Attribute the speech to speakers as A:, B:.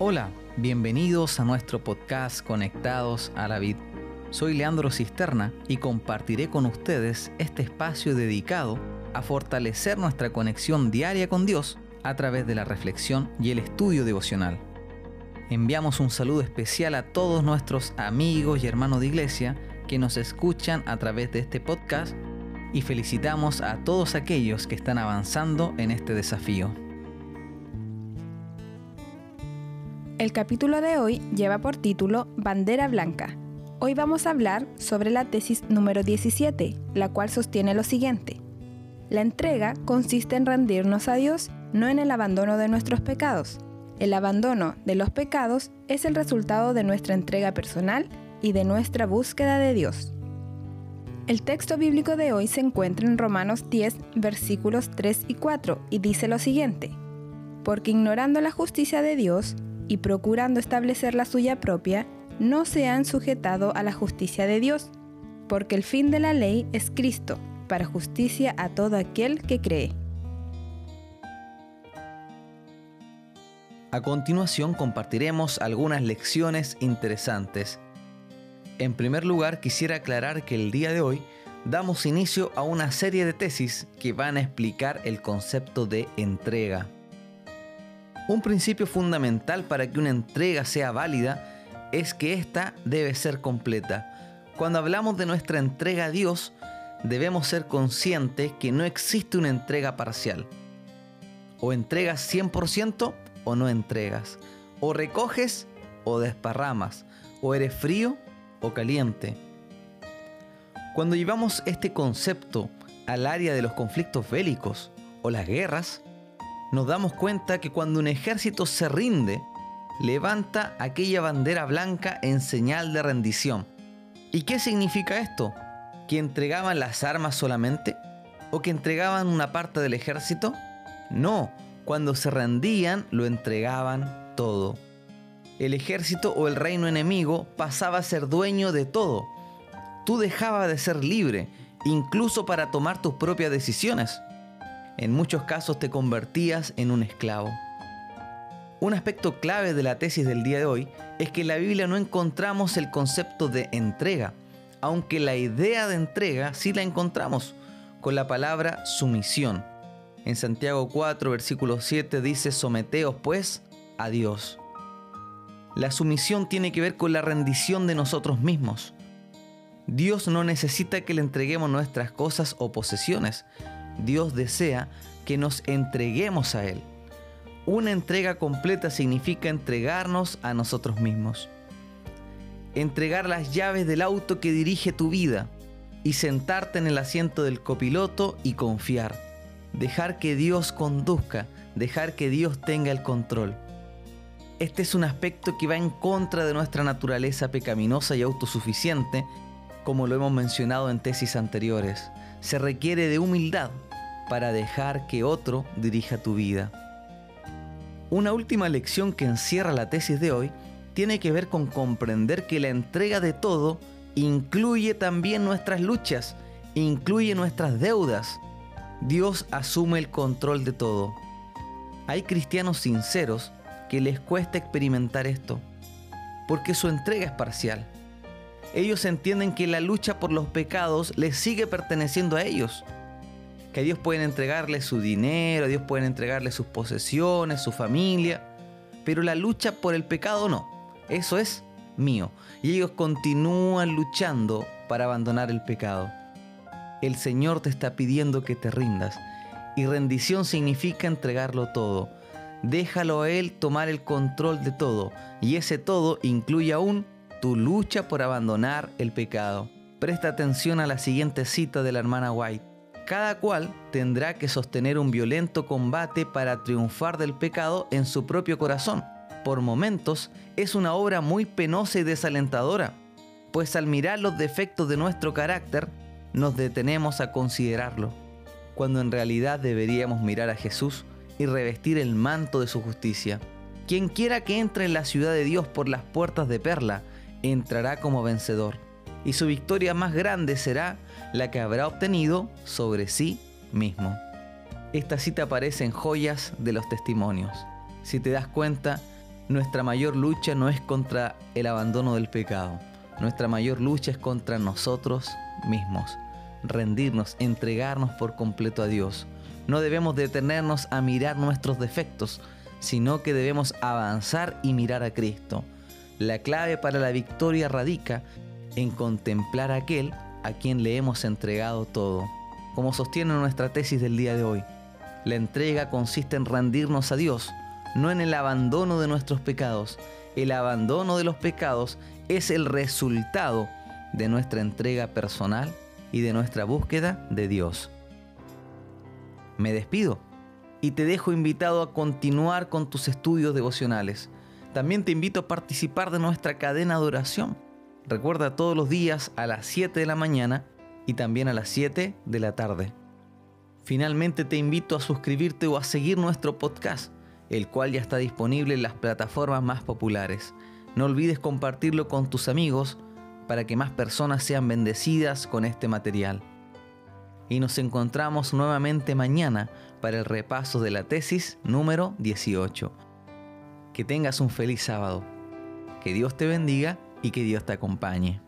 A: Hola, bienvenidos a nuestro podcast Conectados a la Vid. Soy Leandro Cisterna y compartiré con ustedes este espacio dedicado a fortalecer nuestra conexión diaria con Dios a través de la reflexión y el estudio devocional. Enviamos un saludo especial a todos nuestros amigos y hermanos de iglesia que nos escuchan a través de este podcast y felicitamos a todos aquellos que están avanzando en este desafío.
B: El capítulo de hoy lleva por título Bandera Blanca. Hoy vamos a hablar sobre la tesis número 17, la cual sostiene lo siguiente. La entrega consiste en rendirnos a Dios, no en el abandono de nuestros pecados. El abandono de los pecados es el resultado de nuestra entrega personal y de nuestra búsqueda de Dios. El texto bíblico de hoy se encuentra en Romanos 10, versículos 3 y 4, y dice lo siguiente. Porque ignorando la justicia de Dios, y procurando establecer la suya propia, no se han sujetado a la justicia de Dios, porque el fin de la ley es Cristo, para justicia a todo aquel que cree.
A: A continuación compartiremos algunas lecciones interesantes. En primer lugar, quisiera aclarar que el día de hoy damos inicio a una serie de tesis que van a explicar el concepto de entrega. Un principio fundamental para que una entrega sea válida es que ésta debe ser completa. Cuando hablamos de nuestra entrega a Dios, debemos ser conscientes que no existe una entrega parcial. O entregas 100% o no entregas. O recoges o desparramas. O eres frío o caliente. Cuando llevamos este concepto al área de los conflictos bélicos o las guerras, nos damos cuenta que cuando un ejército se rinde, levanta aquella bandera blanca en señal de rendición. ¿Y qué significa esto? ¿Que entregaban las armas solamente? ¿O que entregaban una parte del ejército? No, cuando se rendían lo entregaban todo. El ejército o el reino enemigo pasaba a ser dueño de todo. Tú dejabas de ser libre, incluso para tomar tus propias decisiones en muchos casos te convertías en un esclavo. Un aspecto clave de la tesis del día de hoy es que en la Biblia no encontramos el concepto de entrega, aunque la idea de entrega sí la encontramos con la palabra sumisión. En Santiago 4, versículo 7 dice, someteos pues a Dios. La sumisión tiene que ver con la rendición de nosotros mismos. Dios no necesita que le entreguemos nuestras cosas o posesiones, Dios desea que nos entreguemos a Él. Una entrega completa significa entregarnos a nosotros mismos. Entregar las llaves del auto que dirige tu vida y sentarte en el asiento del copiloto y confiar. Dejar que Dios conduzca, dejar que Dios tenga el control. Este es un aspecto que va en contra de nuestra naturaleza pecaminosa y autosuficiente, como lo hemos mencionado en tesis anteriores. Se requiere de humildad para dejar que otro dirija tu vida. Una última lección que encierra la tesis de hoy tiene que ver con comprender que la entrega de todo incluye también nuestras luchas, incluye nuestras deudas. Dios asume el control de todo. Hay cristianos sinceros que les cuesta experimentar esto, porque su entrega es parcial. Ellos entienden que la lucha por los pecados les sigue perteneciendo a ellos que a Dios pueden entregarle su dinero, a Dios pueden entregarle sus posesiones, su familia, pero la lucha por el pecado no. Eso es mío. Y ellos continúan luchando para abandonar el pecado. El Señor te está pidiendo que te rindas. Y rendición significa entregarlo todo. Déjalo a Él tomar el control de todo. Y ese todo incluye aún tu lucha por abandonar el pecado. Presta atención a la siguiente cita de la hermana White. Cada cual tendrá que sostener un violento combate para triunfar del pecado en su propio corazón. Por momentos es una obra muy penosa y desalentadora, pues al mirar los defectos de nuestro carácter, nos detenemos a considerarlo, cuando en realidad deberíamos mirar a Jesús y revestir el manto de su justicia. Quien quiera que entre en la ciudad de Dios por las puertas de perla, entrará como vencedor y su victoria más grande será la que habrá obtenido sobre sí mismo. Esta cita aparece en joyas de los testimonios. Si te das cuenta, nuestra mayor lucha no es contra el abandono del pecado. Nuestra mayor lucha es contra nosotros mismos. Rendirnos, entregarnos por completo a Dios. No debemos detenernos a mirar nuestros defectos, sino que debemos avanzar y mirar a Cristo. La clave para la victoria radica en contemplar a aquel a quien le hemos entregado todo. Como sostiene nuestra tesis del día de hoy, la entrega consiste en rendirnos a Dios, no en el abandono de nuestros pecados. El abandono de los pecados es el resultado de nuestra entrega personal y de nuestra búsqueda de Dios. Me despido y te dejo invitado a continuar con tus estudios devocionales. También te invito a participar de nuestra cadena de oración. Recuerda todos los días a las 7 de la mañana y también a las 7 de la tarde. Finalmente te invito a suscribirte o a seguir nuestro podcast, el cual ya está disponible en las plataformas más populares. No olvides compartirlo con tus amigos para que más personas sean bendecidas con este material. Y nos encontramos nuevamente mañana para el repaso de la tesis número 18. Que tengas un feliz sábado. Que Dios te bendiga y que Dios te acompañe.